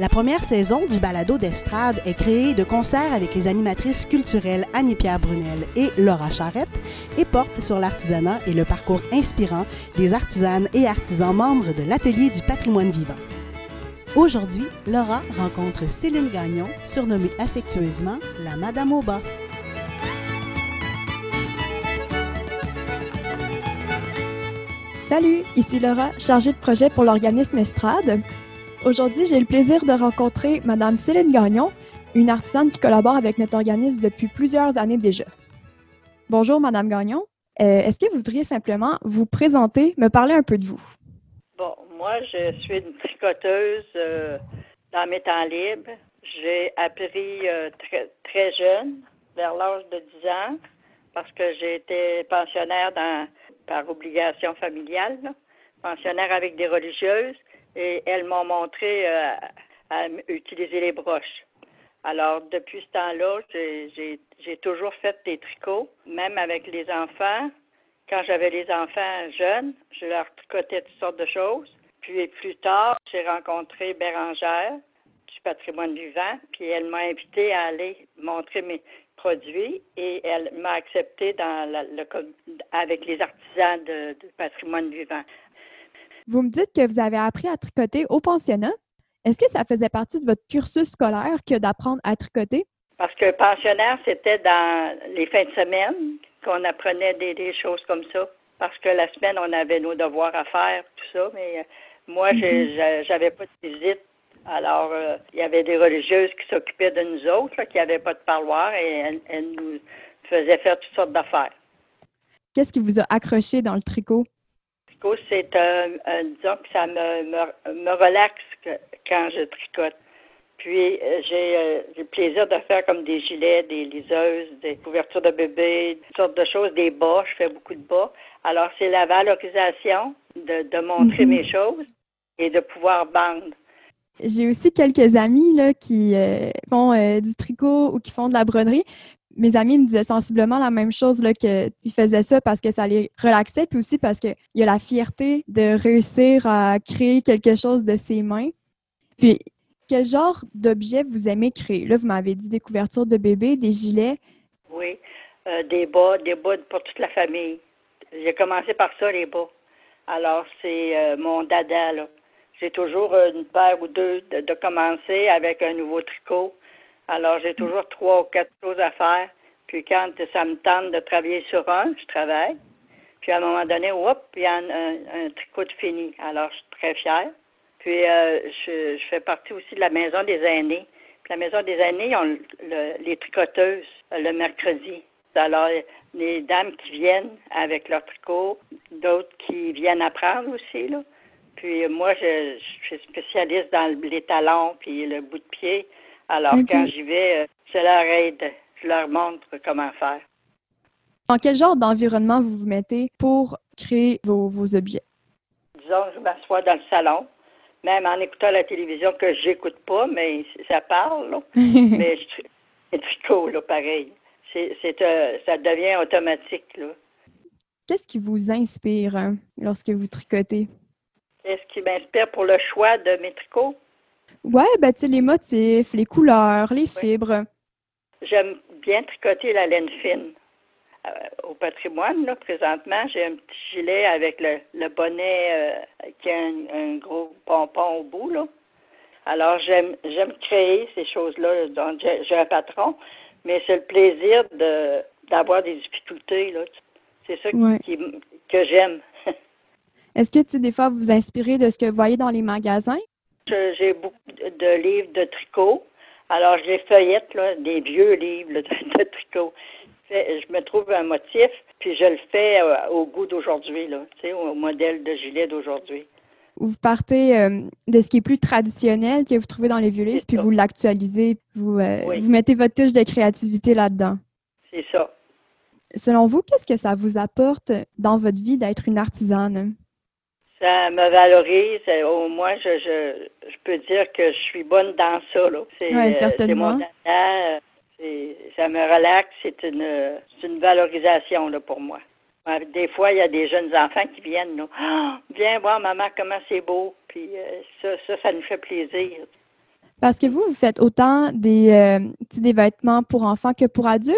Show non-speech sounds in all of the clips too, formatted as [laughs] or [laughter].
La première saison du balado d'estrade est créée de concert avec les animatrices culturelles Annie-Pierre Brunel et Laura Charrette et porte sur l'artisanat et le parcours inspirant des artisanes et artisans membres de l'Atelier du patrimoine vivant. Aujourd'hui, Laura rencontre Céline Gagnon, surnommée affectueusement la Madame au bas. Salut, ici Laura, chargée de projet pour l'organisme Estrade. Aujourd'hui, j'ai le plaisir de rencontrer Madame Céline Gagnon, une artisane qui collabore avec notre organisme depuis plusieurs années déjà. Bonjour, Madame Gagnon. Euh, Est-ce que vous voudriez simplement vous présenter, me parler un peu de vous? Bon, moi, je suis une tricoteuse euh, dans mes temps libres. J'ai appris euh, très, très jeune, vers l'âge de 10 ans, parce que j'ai été pensionnaire dans, par obligation familiale, pensionnaire avec des religieuses et elles m'ont montré euh, à utiliser les broches. Alors, depuis ce temps-là, j'ai toujours fait des tricots, même avec les enfants. Quand j'avais les enfants jeunes, je leur tricotais toutes sortes de choses. Puis plus tard, j'ai rencontré Bérangère du patrimoine vivant, puis elle m'a invité à aller montrer mes produits et elle m'a accepté dans la, le, avec les artisans du patrimoine vivant. Vous me dites que vous avez appris à tricoter au pensionnat. Est-ce que ça faisait partie de votre cursus scolaire que d'apprendre à tricoter? Parce que pensionnaire, c'était dans les fins de semaine qu'on apprenait des, des, choses comme ça. Parce que la semaine, on avait nos devoirs à faire, tout ça. Mais moi, mm -hmm. j'avais pas de visite. Alors, euh, il y avait des religieuses qui s'occupaient de nous autres, là, qui n'avaient pas de parloir, et elles, elles nous faisaient faire toutes sortes d'affaires. Qu'est-ce qui vous a accroché dans le tricot? C'est un, un, disons que ça me, me, me relaxe que, quand je tricote. Puis j'ai euh, le plaisir de faire comme des gilets, des liseuses, des couvertures de bébés, toutes sortes de choses, des bas, je fais beaucoup de bas. Alors c'est la valorisation de, de montrer mm -hmm. mes choses et de pouvoir vendre. J'ai aussi quelques amis là, qui euh, font euh, du tricot ou qui font de la broderie mes amis me disaient sensiblement la même chose, là, qu'ils faisaient ça parce que ça les relaxait, puis aussi parce qu'il y a la fierté de réussir à créer quelque chose de ses mains. Puis, quel genre d'objet vous aimez créer? Là, vous m'avez dit des couvertures de bébés, des gilets. Oui, euh, des bas, des bas pour toute la famille. J'ai commencé par ça, les bas. Alors, c'est euh, mon dada. J'ai toujours une paire ou deux de, de commencer avec un nouveau tricot alors, j'ai toujours trois ou quatre choses à faire. Puis quand ça me tente de travailler sur un, je travaille. Puis à un moment donné, hop, il y a un, tricot de fini. Alors, je suis très fière. Puis euh, je, fais partie aussi de la maison des aînés. Puis la maison des aînés, ils ont le, le, les tricoteuses le mercredi. Alors, les dames qui viennent avec leur tricot, d'autres qui viennent apprendre aussi, là. Puis moi, je, je suis spécialiste dans les talons puis le bout de pied. Alors, okay. quand j'y vais, je leur aide, je leur montre comment faire. Dans quel genre d'environnement vous vous mettez pour créer vos, vos objets? Disons, je m'assois dans le salon, même en écoutant la télévision que j'écoute pas, mais ça parle, là. [laughs] mais je tricot, là, pareil. C'est, c'est, euh, ça devient automatique, là. Qu'est-ce qui vous inspire hein, lorsque vous tricotez? Qu'est-ce qui m'inspire pour le choix de mes tricots? Ouais, ben tu sais, les motifs, les couleurs, les fibres. J'aime bien tricoter la laine fine. Euh, au patrimoine, là, présentement, j'ai un petit gilet avec le, le bonnet euh, qui a un, un, gros pompon au bout, là. Alors, j'aime j'aime créer ces choses-là. Donc, j'ai un patron, mais c'est le plaisir de d'avoir des difficultés, là. C'est ça ouais. qui, que j'aime. [laughs] Est-ce que, tu des fois, vous vous inspirez de ce que vous voyez dans les magasins? J'ai beaucoup de livres de tricot. Alors, je les feuillette, là, des vieux livres de, de, tricot. Je me trouve un motif, puis je le fais euh, au goût d'aujourd'hui, là, tu sais, au modèle de gilet d'aujourd'hui. vous partez euh, de ce qui est plus traditionnel que vous trouvez dans les vieux livres, puis vous l'actualisez, vous, euh, vous mettez votre touche de créativité là-dedans. C'est ça. Selon vous, qu'est-ce que ça vous apporte dans votre vie d'être une artisane? Ça me valorise. Au moins, je, je, je, peux dire que je suis bonne dans ça. C'est ouais, certainement. mon ça me relaxe. C'est une, une valorisation là, pour moi. Des fois, il y a des jeunes enfants qui viennent, nous. Ah, viens voir, maman, comment c'est beau. Puis euh, ça, ça, ça nous fait plaisir. Parce que vous, vous faites autant des, euh, des vêtements pour enfants que pour adultes?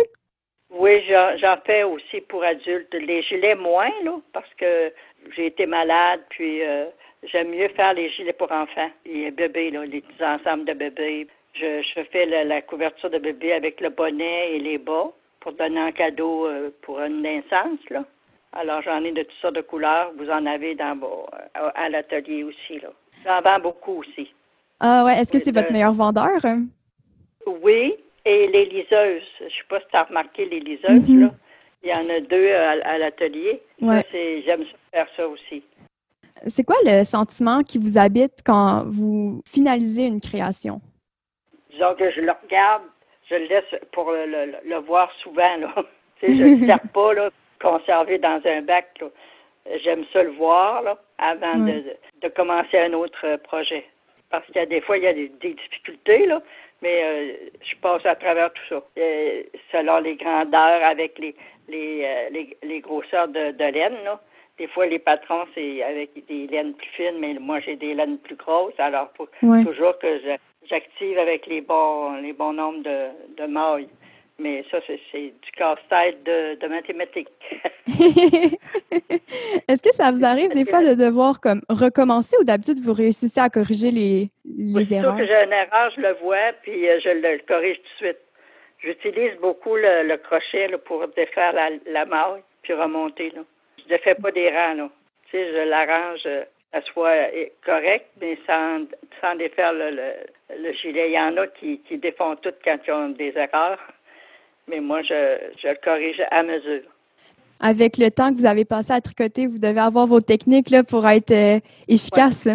Oui, j'en fais aussi pour adultes. Les gilets moins, là, parce que j'ai été malade, puis euh, j'aime mieux faire les gilets pour enfants. Les bébés, là, les petits ensembles de bébés. Je, je fais la, couverture de bébé avec le bonnet et les bas pour donner un cadeau pour une naissance, là. Alors, j'en ai de toutes sortes de couleurs. Vous en avez dans vos, euh, à, l'atelier aussi. Là. J'en vends beaucoup aussi. Ah ouais. Est-ce que c'est votre meilleur vendeur? Oui. Et les liseuses. Je ne sais pas si tu as remarqué les liseuses, mm-hmm. là. Il y en a deux à, l'atelier. Ouais. J'aime faire ça aussi. C'est quoi le sentiment qui vous habite quand vous finalisez une création? Disons que je le regarde, je le laisse pour le, voir souvent. Là. [laughs] je ne le [laughs] perds pas, là, conservé dans un bac. J'aime ça le voir là, avant de, de, commencer un autre projet. Parce qu'il y a des fois, il y a des, difficultés, là, mais euh, je passe à travers tout ça. selon les grandeurs avec les, les, euh, les, les, grosseurs de, de laine, là. Des fois, les patrons, c'est avec des laines plus fines, mais moi, j'ai des laines plus grosses. Alors, il faut toujours que j'active avec les bons, les bons nombres de, de mailles. Mais ça, c'est du casse-tête de, mathématiques. [laughs] Est-ce que ça vous arrive des fois de devoir comme recommencer ou d'habitude vous réussissez à corriger les, les erreurs? que j'ai une erreur, je le vois, puis euh, je le corrige tout de suite. J'utilise beaucoup le, crochet pour défaire la, la maille puis remonter. Là. Je ne fais pas des rangs. Là. Tu sais, je l'arrange euh, à soit euh, correct, mais sans, sans défaire le, le, gilet. Il y en a qui, qui défont tout quand ils ont des erreurs mais moi, je, je le corrige à mesure. Avec le temps que vous avez passé à tricoter, vous devez avoir vos techniques là, pour être euh, efficace.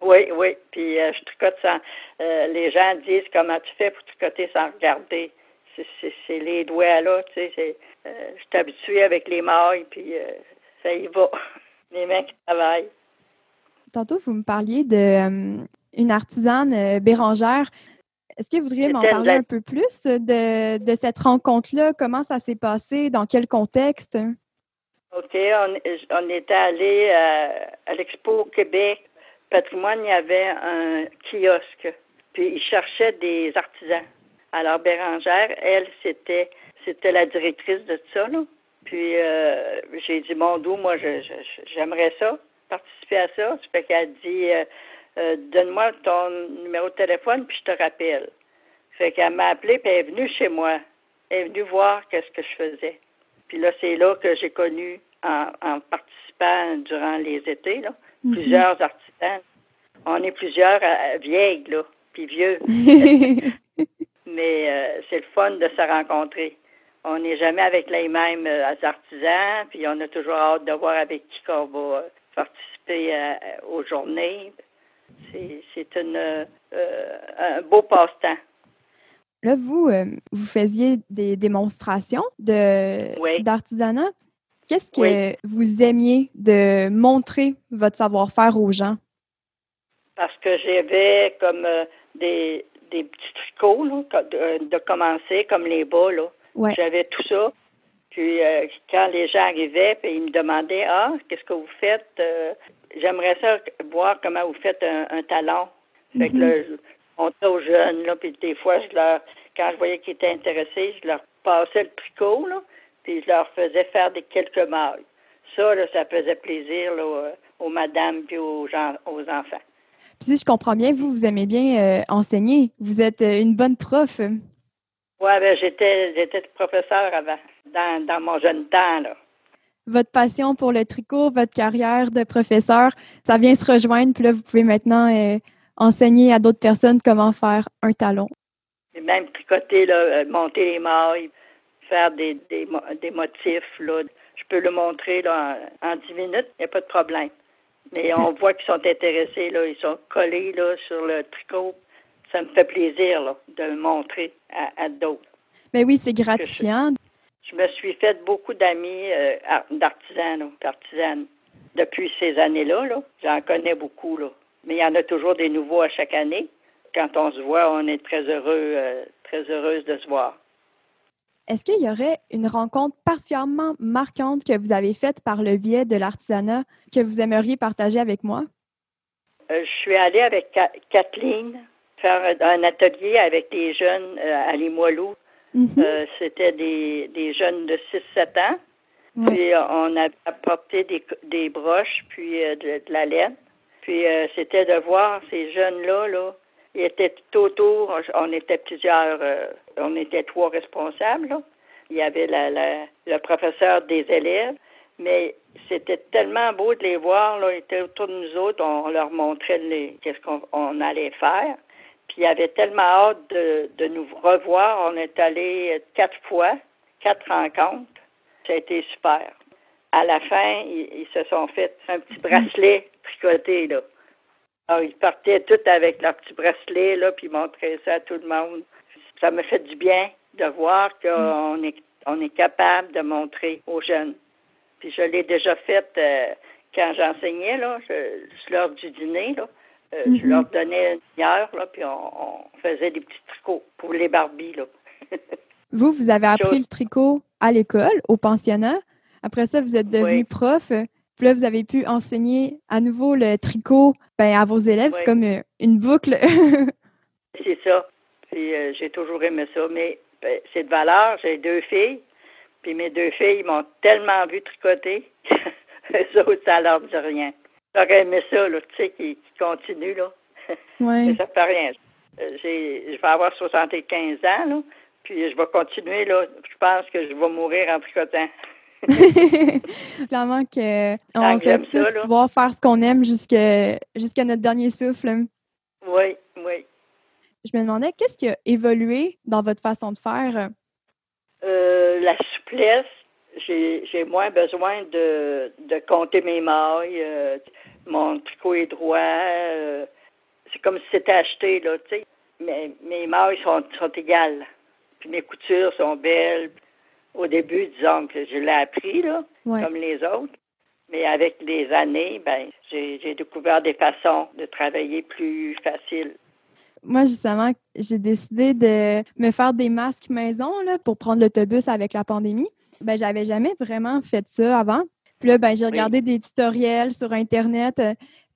Oui, oui. Puis euh, je tricote sans. Euh, les gens disent comment tu fais pour tricoter sans regarder. C'est les doigts là, tu sais. je suis habituée avec les mailles, puis ça y va. [laughs] les mains qui travaillent. Tantôt, vous me parliez de une artisane bérangère. Est-ce que vous voudriez m'en parler un peu plus de, de cette rencontre-là? Comment ça s'est passé? Dans quel contexte? OK. On, on était allé à, euh, à l'Expo Québec. Patrimoine, il y avait un kiosque. Puis ils cherchaient des artisans. Alors Bérangère, elle, c'était c'était la directrice de ça. Là. Puis euh, j'ai dit, mon doux, moi, j'aimerais ça, participer à ça. Ça fait qu'elle dit, euh, euh, donne-moi ton numéro de téléphone, puis je te rappelle. Fait qu'elle m'a appelé, puis elle est venue chez moi. Elle est venue voir qu'est-ce que je faisais. Puis là, c'est là que j'ai connu, en, participant durant les étés, là, mhm. plusieurs artisans. On est plusieurs euh, vieilles, là, puis vieux. [laughs] Mais euh, c'est le fun de se rencontrer. On n'est jamais avec les mêmes artisans, puis on a toujours hâte de voir avec qui on va participer aux journées. C'est euh, un beau passe-temps. Là, vous, euh, vous faisiez des démonstrations d'artisanat. Qu'est-ce que vous aimiez de montrer votre savoir-faire aux gens? Parce que j'avais comme euh, des, petits tricots de, commencer, comme les bas. J'avais tout ça. Puis quand les gens arrivaient, puis ils me demandaient Ah, qu'est-ce que vous faites? J'aimerais ça voir comment vous faites un, talon. Fait que mhm. là, on aux jeunes, là, puis des fois, je leur, quand je voyais qu'ils étaient intéressés, je leur passais le tricot, là, puis je leur faisais faire des quelques mailles. Ça, là, ça faisait plaisir là, aux, madames puis aux, gens, aux enfants. Puis si je comprends bien, vous, vous aimez bien euh, enseigner. Vous êtes euh, une bonne prof. Oui, ben, j'étais, j'étais professeur avant, dans, dans mon jeune temps, là votre passion pour le tricot, votre carrière de professeur, ça vient se rejoindre. Puis là, vous pouvez maintenant euh, enseigner à d'autres personnes comment faire un talon. Et même tricoter, là, euh, monter les mailles, faire des, des, motifs. Là. Je peux le montrer là, en, dix minutes, il n'y a pas de problème. Mais on voit qu'ils sont intéressés, là, ils sont collés là, sur le tricot. Ça me fait plaisir là, de le montrer à, d'autres. Mais ben oui, c'est gratifiant. Je, me suis fait beaucoup d'amis euh, d'artisans, d'artisanes depuis ces années-là. -là, J'en connais beaucoup. Là. Mais il y en a toujours des nouveaux à chaque année. Quand on se voit, on est très heureux, euh, très heureuse de se voir. Est-ce qu'il y aurait une rencontre particulièrement marquante que vous avez faite par le biais de l'artisanat que vous aimeriez partager avec moi? Euh, je suis allée avec Kathleen faire un atelier avec des jeunes à Limoilou. Mm-hmm. Euh, c'était des, jeunes de 6-7 ans. Puis on a apporté des, broches, puis de, la laine. Puis c'était de voir ces jeunes-là, là, ils étaient tout autour, on était plusieurs, on était trois responsables. Il y avait le professeur des élèves, mais c'était tellement beau de les voir. Là, ils étaient autour de nous autres, on leur montrait qu'est-ce qu'on allait faire. Puis il avait tellement hâte de, nous revoir. On est allé quatre fois, quatre rencontres. Ça a été super. À la fin, ils, se sont fait un petit bracelet tricoté, là. Alors, ils partaient tous avec leur petit bracelet, là, puis ils montraient ça à tout le monde ça me fait du bien de voir qu'on est, on est capable de montrer aux jeunes. Puis je l'ai déjà fait euh, quand j'enseignais, là, l'heure du dîner, là. Euh, je mhm. leur donnais une heure, là, puis on, faisait des petits tricots pour les Barbies, là. [laughs] vous, vous avez appris le tricot à l'école, au pensionnat. Après ça, vous êtes devenu prof. Puis là, vous avez pu enseigner à nouveau le tricot ben, à vos élèves. C'est comme euh, une boucle. [laughs] c'est ça. Puis euh, j'ai toujours aimé ça. Mais ben, c'est de valeur. J'ai deux filles. Puis mes deux filles m'ont tellement vu tricoter [laughs] autres, ça leur dit rien. J'aurais aimé ça, là, tu sais, qui, qui continue, là. [laughs] Ouais. ça fait rien. Euh, je vais avoir 75 ans, là. Puis je vais continuer, là. Je pense que je vais mourir en tricotant. [laughs] Clairement qu'on sait tous pouvoir faire ce qu'on aime jusqu'à jusqu'à notre dernier souffle. Oui, oui je me demandais qu'est-ce qui a évolué dans votre façon de faire? Euh, la souplesse. J'ai moins besoin de, de compter mes mailles. Euh, mon tricot est droit. Euh, c'est comme si c'était acheté, là, tu sais. Mais mes mailles sont, sont égales. Puis mes coutures sont belles. Au début, disons que je l'ai appris, là, comme les autres. Mais avec les années, ben, j'ai découvert des façons de travailler plus faciles. Moi, justement, j'ai décidé de me faire des masques maison là, pour prendre l'autobus avec la pandémie. Ben, j'avais jamais vraiment fait ça avant. Puis là, ben, j'ai regardé des tutoriels sur Internet.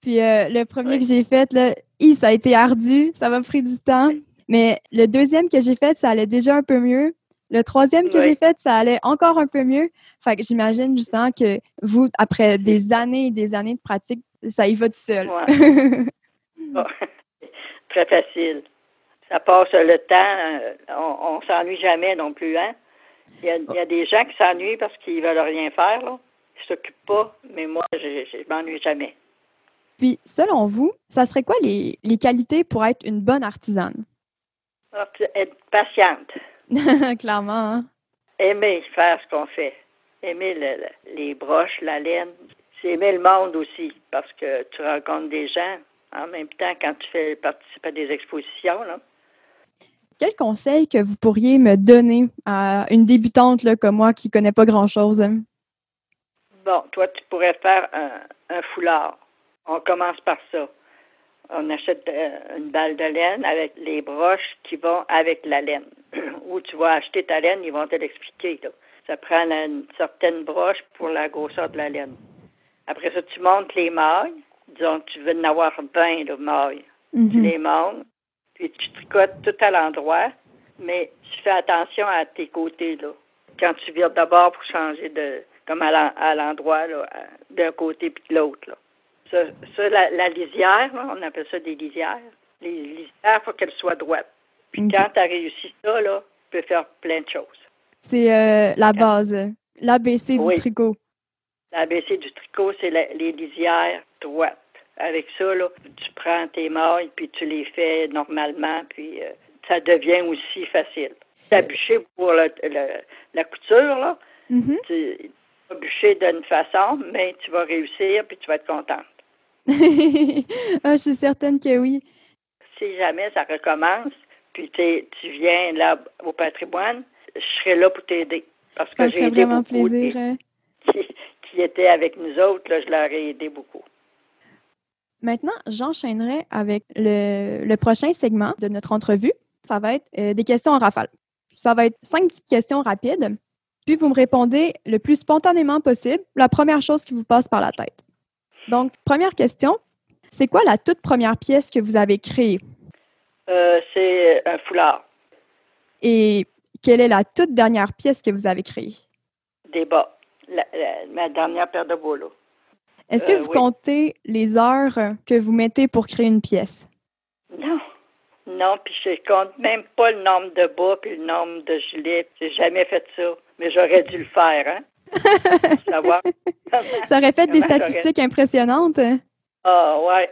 Puis euh, le premier que j'ai fait, là, ça a été ardu. Ça m'a pris du temps. Mais le deuxième que j'ai fait, ça allait déjà un peu mieux. Le troisième que j'ai fait, ça allait encore un peu mieux. Fait que j'imagine justement que vous, après des années et des années de pratique, ça y va tout seul. [laughs] très facile. Ça passe le temps, euh, on, ne s'ennuie jamais non plus, hein? Il y, a, des gens qui s'ennuient parce qu'ils veulent rien faire, là. Ils s'occupent pas, mais moi, je, ne m'ennuie jamais. Puis, selon vous, ça serait quoi les, qualités pour être une bonne artisane? Être patiente. [laughs] Clairement. Hein? Aimer faire ce qu'on fait. Aimer les broches, la laine. C'est aimer le monde aussi, parce que tu rencontres des gens en même temps quand tu fais participer à des expositions. Là. Quel conseil que vous pourriez me donner à une débutante là, comme moi qui ne connaît pas grand-chose? Bon, toi, tu pourrais faire un, foulard. On commence par ça. On achète euh, une balle de laine avec les broches qui vont avec la laine. [clears throat] Ou tu vas acheter ta laine, ils vont te l'expliquer. Ça prend une certaine broche pour la grosseur de la laine. Après ça, tu montes les mailles disons tu veux en avoir 20 de mailles. Tu mhm. les montes, puis tu tricotes tout à l'endroit, mais tu fais attention à tes côtés, là. Quand tu vires d'abord pour changer de, comme à l'endroit, d'un côté puis de l'autre, là. Ça, la, lisière, on appelle ça des lisières. Les lisières, il faut qu'elles soient droites. Puis quand tu as réussi ça, là, tu peux faire plein de choses. C'est euh, la base, l'ABC du tricot. L'ABC du tricot, c'est les lisières droites. Avec ça, là, tu prends tes mailles, puis tu les fais normalement, puis euh, ça devient aussi facile. Tu as bûché pour la couture, là. Mm-hmm. Tu vas bûcher d'une façon, mais tu vas réussir, puis tu vas être contente. [laughs] ah, je suis certaine que oui. Si jamais ça recommence, puis tu viens là au patrimoine, je serai là pour t'aider. Parce que j'ai aidé vraiment beaucoup plaisir. Hein. qui, étaient avec nous autres, là, je leur ai aidé beaucoup. Maintenant, j'enchaînerai avec le, le, prochain segment de notre entrevue. Ça va être euh, des questions en rafale. Ça va être cinq petites questions rapides. Puis vous me répondez le plus spontanément possible la première chose qui vous passe par la tête. Donc, première question, c'est quoi la toute première pièce que vous avez créée? Euh, c'est un foulard. Et quelle est la toute dernière pièce que vous avez créée? Des bas. ma dernière paire de bas, Est-ce que euh, vous comptez les heures que vous mettez pour créer une pièce? Non. Non, puis je compte même pas le nombre de bas puis le nombre de gilets. J'ai jamais fait ça, mais j'aurais dû le faire, hein? [laughs] ça aurait fait des statistiques impressionnantes. Ah, ouais.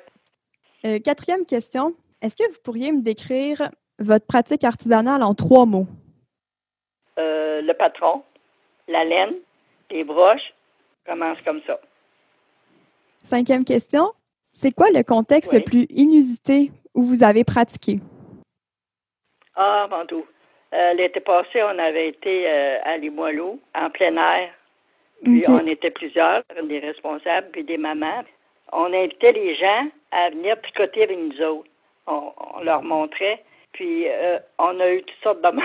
Euh, quatrième question. Est-ce que vous pourriez me décrire votre pratique artisanale en trois mots? Euh, le patron, la laine, les broches. Commence comme ça. Cinquième question. C'est quoi le contexte le plus inusité où vous avez pratiqué? Ah, mon tout. Euh, l'été passé, on avait été à Limoilou, en plein air. Puis on était plusieurs, des responsables, puis des mamans. On invitait les gens à venir tricoter avec nous autres. On, leur montrait. Puis euh, on a eu toutes sortes de monde.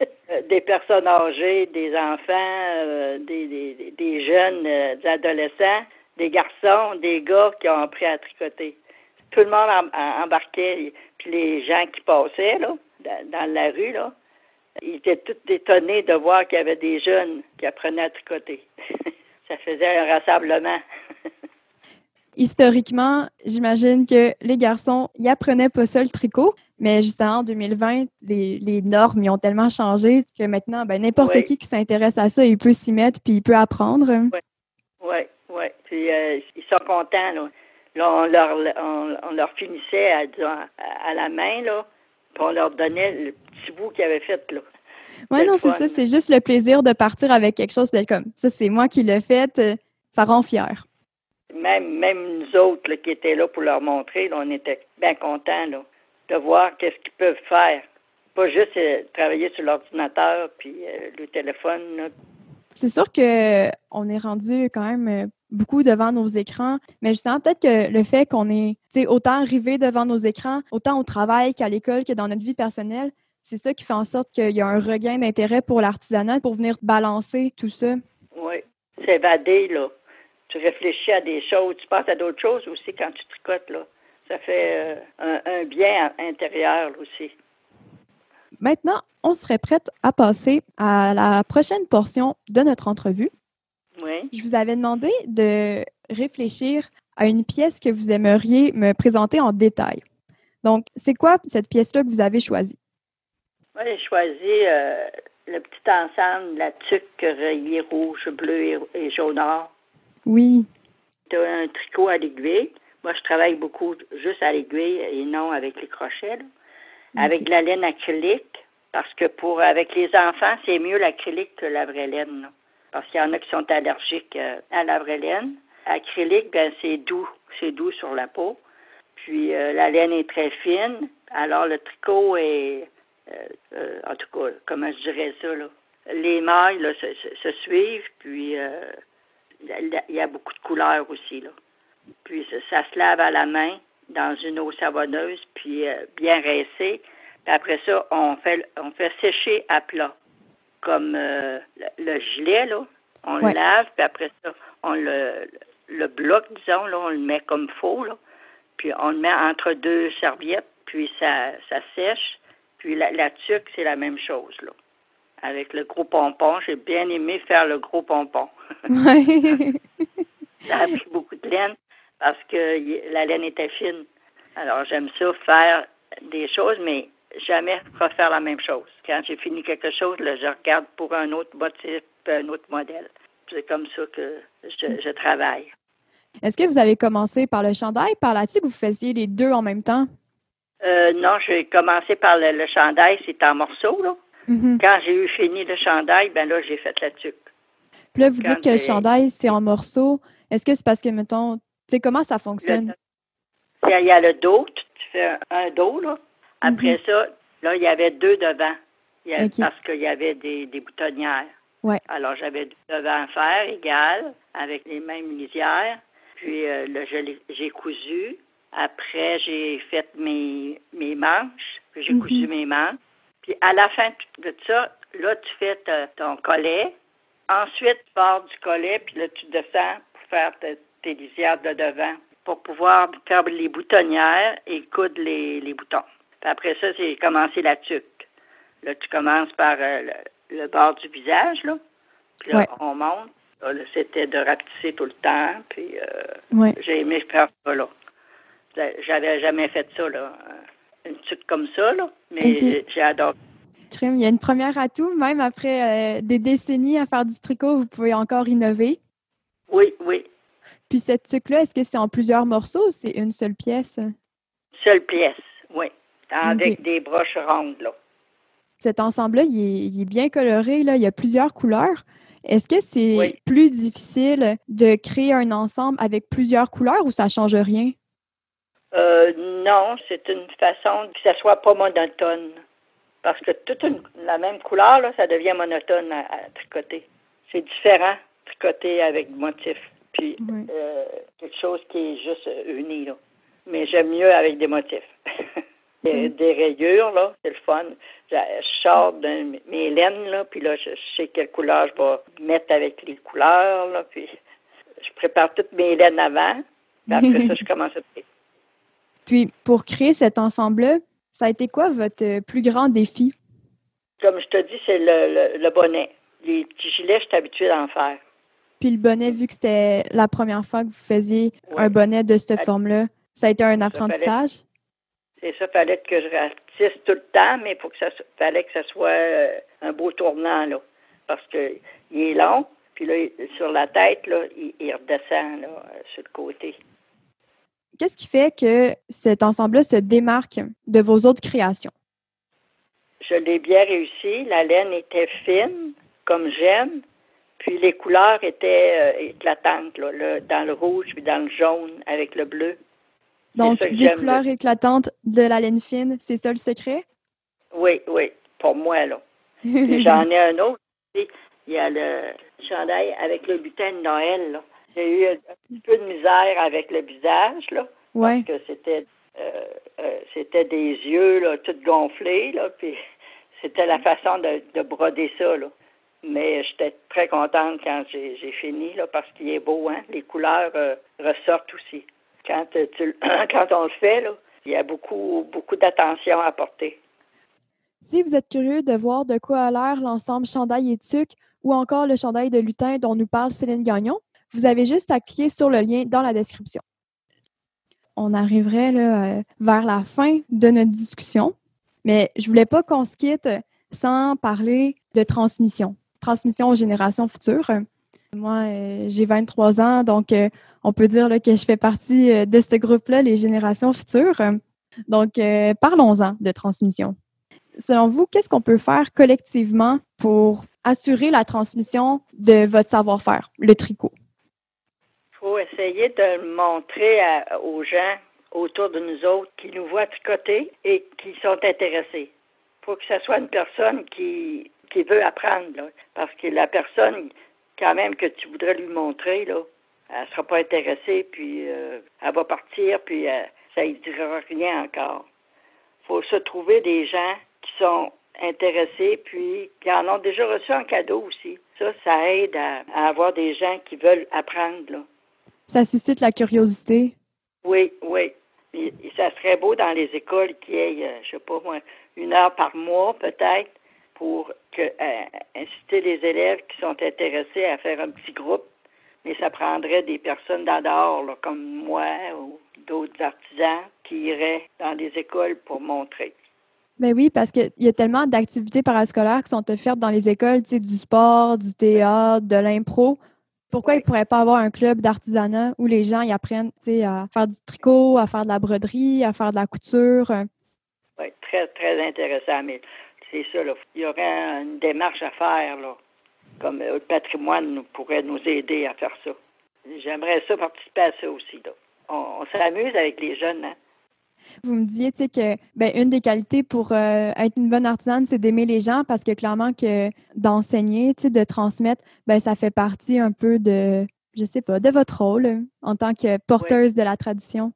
[laughs] des personnes âgées, des enfants, euh, des, des, des, jeunes, euh, des adolescents, des garçons, des gars qui ont appris à tricoter. Tout le monde embarquait. Puis les gens qui passaient là, dans la rue, là, ils étaient tous étonnés de voir qu'il y avait des jeunes qui apprenaient à tricoter. [laughs] Ça faisait un rassemblement. [laughs] Historiquement, j'imagine que les garçons, ils apprenaient pas ça le tricot, mais justement en 2020, les, les normes ils ont tellement changé que maintenant, ben, n'importe qui qui s'intéresse à ça, il peut s'y mettre puis il peut apprendre. Oui, oui, oui. Puis euh, ils sont contents. Là. là on, leur, on, leur finissait à, à, la main, là, puis on leur donnait le petit bout qu'ils avaient fait. là. Oui, non, c'est ça. C'est juste le plaisir de partir avec quelque chose, comme ça, c'est moi qui l'ai fait. Euh, ça rend fier. Même, même nous autres qui étaient là pour leur montrer, on était bien contents de voir qu'est-ce qu'ils peuvent faire. Pas juste euh, travailler sur l'ordinateur puis euh, le téléphone. C'est sûr qu'on est rendu quand même beaucoup devant nos écrans, mais justement, peut-être que le fait qu'on est autant arrivé devant nos écrans, autant au travail qu'à l'école que dans notre vie personnelle, c'est ça qui fait en sorte qu'il y a un regain d'intérêt pour l'artisanat pour venir balancer tout ça. Oui, s'évader, là. Tu réfléchis à des choses, tu penses à d'autres choses aussi quand tu tricotes, là. Ça fait euh, un, bien intérieur aussi. Maintenant, on serait prête à passer à la prochaine portion de notre entrevue. Oui. Je vous avais demandé de réfléchir à une pièce que vous aimeriez me présenter en détail. Donc, c'est quoi cette pièce-là que vous avez choisie? Moi, j'ai choisi euh, le petit ensemble, la tuque rayée rouge, bleu et, jaune or. Oui. Tu as un tricot à l'aiguille. Moi, je travaille beaucoup juste à l'aiguille et non avec les crochets. Avec de la laine acrylique, parce que pour avec les enfants, c'est mieux l'acrylique que la vraie laine. Parce qu'il y en a qui sont allergiques euh, à la vraie laine. Acrylique, ben c'est doux, c'est doux sur la peau. Puis euh, la laine est très fine. Alors le tricot est euh, en tout cas, comment je dirais ça, là? Les mailles là, se, suivent, puis il y a beaucoup de couleurs aussi. Là. Puis ça, se lave à la main dans une eau savonneuse, puis bien rincée. Puis après ça, on fait, on fait sécher à plat, comme le, gilet, là. On le lave, puis après ça, on le, le bloque, disons, là, on le met comme faux, là. Puis on le met entre deux serviettes, puis ça, ça sèche. Puis la, la tuque, c'est la même chose, là. Avec le gros pompon, j'ai bien aimé faire le gros pompon. [laughs] ça a pris beaucoup de laine parce que la laine était fine. Alors j'aime ça faire des choses, mais jamais refaire la même chose. Quand j'ai fini quelque chose, là, je regarde pour un autre motif, un autre modèle. C'est comme ça que je, je travaille. Est-ce que vous avez commencé par le chandail, par la tuque, vous faisiez les deux en même temps? Euh, non, j'ai commencé par le, chandail, c'était en morceaux, là. Mm-hmm. Quand j'ai eu fini le chandail, ben là, j'ai fait la tuque. Puis là, vous dites que le chandail, c'est en morceaux. Est-ce que c'est parce que, mettons, sais, comment ça fonctionne? Il y a le dos, tu fais un dos, là. Après mm-hmm. ça, là, il y avait deux devants. Parce qu'il y avait des, des boutonnières. Ouais. Alors, j'avais deux devants à faire égales, avec les mêmes lisières. Puis, euh, là, j'ai cousu. Après, j'ai fait mes, mes manches. Puis, j'ai cousu mm-hmm. mes manches. Puis, à la fin de ça, là, tu fais ton collet. Ensuite, tu pars du collet, puis là, tu descends pour faire tes lisières de devant pour pouvoir faire les boutonnières et coudre les, les boutons. Puis après ça, c'est commencer la tuque. Là, tu commences par euh, le, bord du visage, là. Puis là, on monte. c'était de rapetisser tout le temps. Puis euh, j'ai aimé faire ça, là. J'avais jamais fait ça, là. Une tuque comme ça, là. Mais j'ai adoré. Il y a une première atout, même après euh, des décennies à faire du tricot, vous pouvez encore innover. Oui, oui. Puis cette tuque-là, est-ce que c'est en plusieurs morceaux ou c'est une seule pièce? Seule pièce, oui. Avec des broches rondes, là. Cet ensemble-là, il, est, bien coloré, là. il y a plusieurs couleurs. Est-ce que c'est plus difficile de créer un ensemble avec plusieurs couleurs ou ça ne change rien? Euh, non, c'est une façon que ça soit pas monotone. Parce que toute la même couleur, là, ça devient monotone à, tricoter. C'est différent, tricoter avec motifs. Puis euh, quelque chose qui est juste uni, là. Mais j'aime mieux avec des motifs. [laughs] des, rayures, là, c'est le fun. Je, sors de mes laines, là, puis là, je, sais quelle couleur je vais mettre avec les couleurs, là, puis je prépare toutes mes laines avant, puis après ça, je commence à. [laughs] Puis, pour créer cet ensemble-là, ça a été quoi votre plus grand défi? Comme je te dis, c'est le, bonnet. Les petits gilets, je suis habituée d'en faire. Puis le bonnet, vu que c'était la première fois que vous faisiez un bonnet de cette forme-là, ça a été un apprentissage? C'est ça, fallait que je ratisse tout le temps, mais il ça fallait que ce soit euh, un beau tournant, là. Parce qu'il est long, puis là, sur la tête, là, il, redescend là, sur le côté. Qu'est-ce qui fait que cet ensemble-là se démarque de vos autres créations? Je l'ai bien réussi. La laine était fine, comme j'aime. Puis les couleurs étaient euh, éclatantes, là, dans le rouge puis dans le jaune avec le bleu. Donc, des couleurs éclatantes de la laine fine, c'est ça le secret? Oui, oui, pour moi, là. J'en [laughs] ai un autre. Il y a le chandail avec le butin de Noël, là. J'ai eu un petit peu de misère avec le visage, là. Oui. Parce que c'était euh, euh, c'était des yeux, là, tout gonflés, là, puis c'était la façon de, de, broder ça, là. Mais j'étais très contente quand j'ai fini, là, parce qu'il est beau, hein. Les couleurs euh, ressortent aussi. Quand, tu, [clears throat] quand on le fait, il y a beaucoup, beaucoup d'attention à porter. Si vous êtes curieux de voir de quoi a l'air l'ensemble chandail et tuc ou encore le chandail de lutin dont nous parle Céline Gagnon, vous avez juste à cliquer sur le lien dans la description. On arriverait euh, vers la fin de notre discussion, mais je voulais pas qu'on se quitte sans parler de transmission, transmission aux générations futures. Moi, euh, j'ai 23 ans, donc euh, on peut dire que je fais partie de ce groupe-là, les générations futures. Donc, parlons-en de transmission. Selon vous, qu'est-ce qu'on peut faire collectivement pour assurer la transmission de votre savoir-faire, le tricot? faut essayer de montrer aux gens autour de nous autres qui nous voient tricoter et qui sont intéressés. Il faut que ce soit une personne qui veut apprendre, parce que la personne, quand même, que tu voudrais lui montrer, là, elle ne sera pas intéressée, puis euh, elle va partir, puis euh, ça ne dira rien encore. Il faut se trouver des gens qui sont intéressés, puis qui en ont déjà reçu un cadeau aussi. Ça, ça aide à, à avoir des gens qui veulent apprendre. Là. Ça suscite la curiosité. Oui, oui. ça serait beau dans les écoles qu'il y ait, euh, je sais pas moi, une heure par mois peut-être pour que, euh, inciter les élèves qui sont intéressés à faire un petit groupe. Mais ça prendrait des personnes d'adore, comme moi ou d'autres artisans qui iraient dans les écoles pour montrer. Ben oui, parce qu'il y a tellement d'activités parascolaires qui sont offertes dans les écoles, tu sais, du sport, du théâtre, de l'impro. Pourquoi il ne pourrait pas avoir un club d'artisanat où les gens y apprennent à faire du tricot, à faire de la broderie, à faire de la couture? Oui, très, très intéressant. Mais c'est ça, il y aurait une démarche à faire, là. Comme euh, le patrimoine pourrait nous aider à faire ça. j'aimerais ça participer à ça aussi. Là. On, s'amuse avec les jeunes. Hein? Vous me disiez que ben, une des qualités pour euh, être une bonne artisane, c'est d'aimer les gens parce que clairement que d'enseigner, de transmettre, ben, ça fait partie un peu de, je sais pas, de votre rôle en tant que porteuse de la tradition.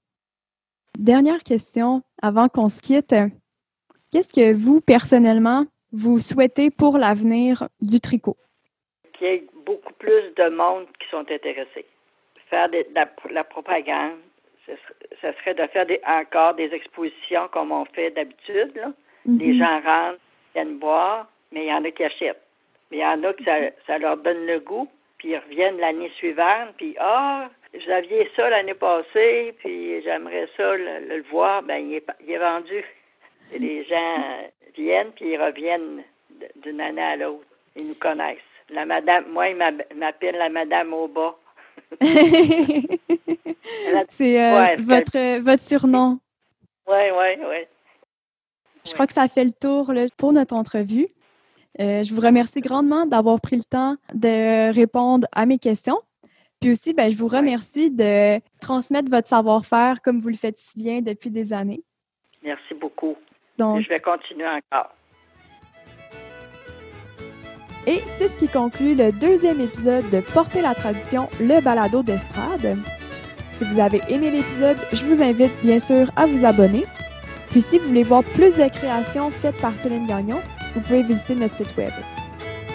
Dernière question avant qu'on se quitte. Qu'est-ce que vous, personnellement, vous souhaitez pour l'avenir du tricot? Qu'il y ait beaucoup plus de monde qui sont intéressés. Faire de la, propagande, ce serait de faire encore des expositions comme on fait d'habitude. Les mhm. gens rentrent, viennent boire, mais il y en a qui achètent. Mais il y en a qui ça, leur donne le goût, puis ils reviennent l'année suivante, puis ah, j'avais ça l'année passée, puis j'aimerais ça le, voir, ben il est, il est vendu. Les gens viennent, puis ils reviennent d'une année à l'autre. Ils nous connaissent. La madame, moi, ils m'appellent la madame au bas. [laughs] C'est euh, votre, votre surnom. Oui, oui, oui. Je crois que ça fait le tour pour notre entrevue. Euh, je vous remercie grandement d'avoir pris le temps de répondre à mes questions. Puis aussi, ben, je vous remercie de transmettre votre savoir-faire comme vous le faites si bien depuis des années. Merci beaucoup. Donc, je vais continuer encore. Et c'est ce qui conclut le deuxième épisode de Porter la tradition, le balado d'estrade. Si vous avez aimé l'épisode, je vous invite bien sûr à vous abonner. Puis si vous voulez voir plus de créations faites par Céline Gagnon, vous pouvez visiter notre site web.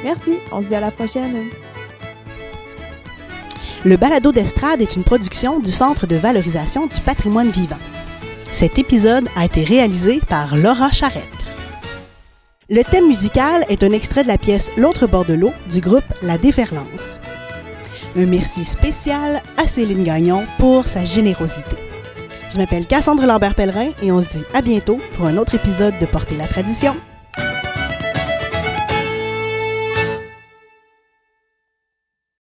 Merci, on se dit à la prochaine. Le balado d'estrade est une production du Centre de valorisation du patrimoine vivant. Cet épisode a été réalisé par Laura Charrette. Le thème musical est un extrait de la pièce L'autre bord de l'eau du groupe La Déferlance. Un merci spécial à Céline Gagnon pour sa générosité. Je m'appelle Cassandre Lambert-Pellerin et on se dit à bientôt pour un autre épisode de Porter la tradition.